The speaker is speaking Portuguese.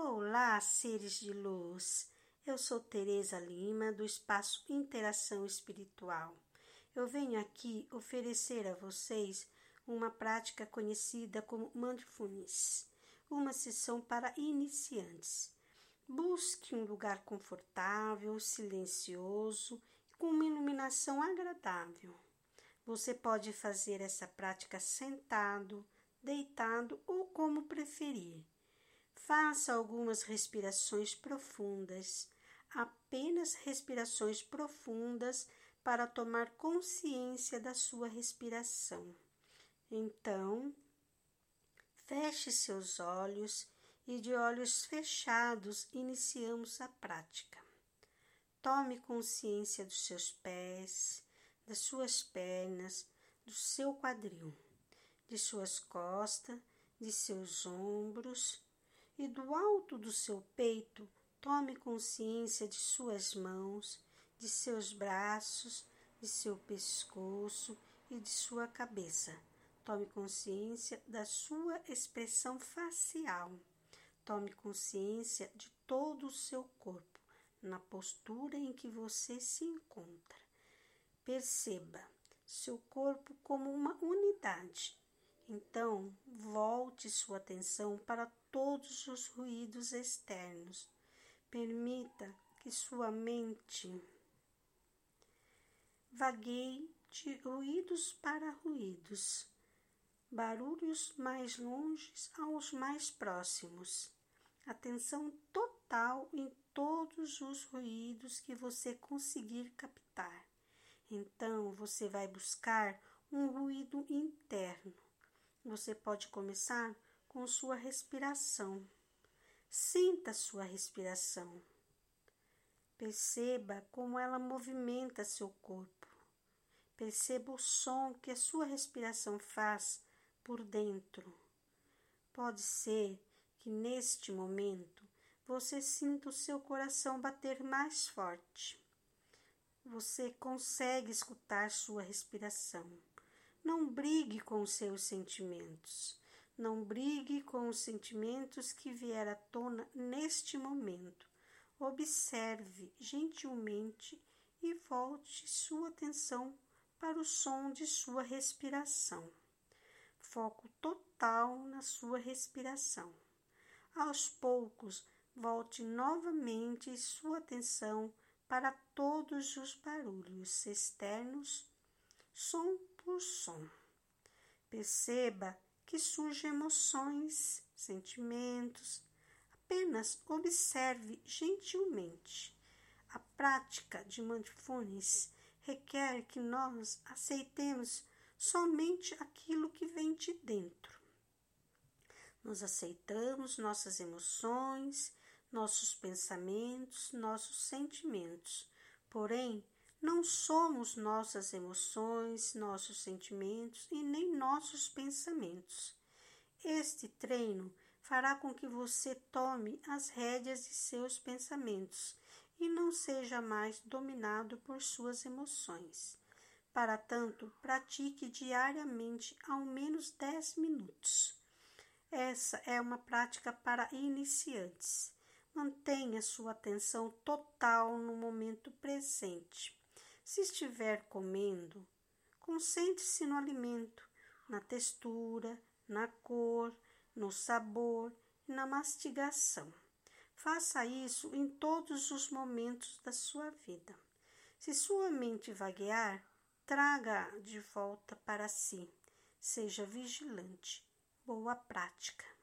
Olá, seres de luz. Eu sou Teresa Lima do Espaço Interação Espiritual. Eu venho aqui oferecer a vocês uma prática conhecida como Mindfulness, uma sessão para iniciantes. Busque um lugar confortável, silencioso e com uma iluminação agradável. Você pode fazer essa prática sentado, deitado ou como preferir. Faça algumas respirações profundas, apenas respirações profundas para tomar consciência da sua respiração. Então, feche seus olhos e de olhos fechados iniciamos a prática. Tome consciência dos seus pés, das suas pernas, do seu quadril, de suas costas, de seus ombros e do alto do seu peito. Tome consciência de suas mãos, de seus braços, de seu pescoço e de sua cabeça. Tome consciência da sua expressão facial. Tome consciência de todo o seu corpo, na postura em que você se encontra. Perceba seu corpo como uma unidade. Então, volte sua atenção para todos os ruídos externos. Permita que sua mente vagueie de ruídos para ruídos, barulhos mais longes aos mais próximos atenção total em todos os ruídos que você conseguir captar. Então, você vai buscar um ruído interno. Você pode começar com sua respiração. Sinta sua respiração. Perceba como ela movimenta seu corpo. Perceba o som que a sua respiração faz por dentro. Pode ser que neste momento você sinta o seu coração bater mais forte. Você consegue escutar sua respiração. Não brigue com os seus sentimentos. Não brigue com os sentimentos que vier à tona neste momento. Observe gentilmente e volte sua atenção para o som de sua respiração. Foco total na sua respiração. Aos poucos, volte novamente sua atenção para todos os barulhos externos, som por som. Perceba que surgem emoções, sentimentos. Apenas observe gentilmente. A prática de mindfulness requer que nós aceitemos somente aquilo que vem de dentro. Nós aceitamos nossas emoções, nossos pensamentos, nossos sentimentos. Porém, não somos nossas emoções, nossos sentimentos e nem nossos pensamentos. Este treino fará com que você tome as rédeas de seus pensamentos e não seja mais dominado por suas emoções. Para tanto, pratique diariamente ao menos 10 minutos. Essa é uma prática para iniciantes. Mantenha sua atenção total no momento presente. Se estiver comendo, concentre-se no alimento, na textura, na cor, no sabor e na mastigação. Faça isso em todos os momentos da sua vida. Se sua mente vaguear, traga de volta para si. Seja vigilante boa prática.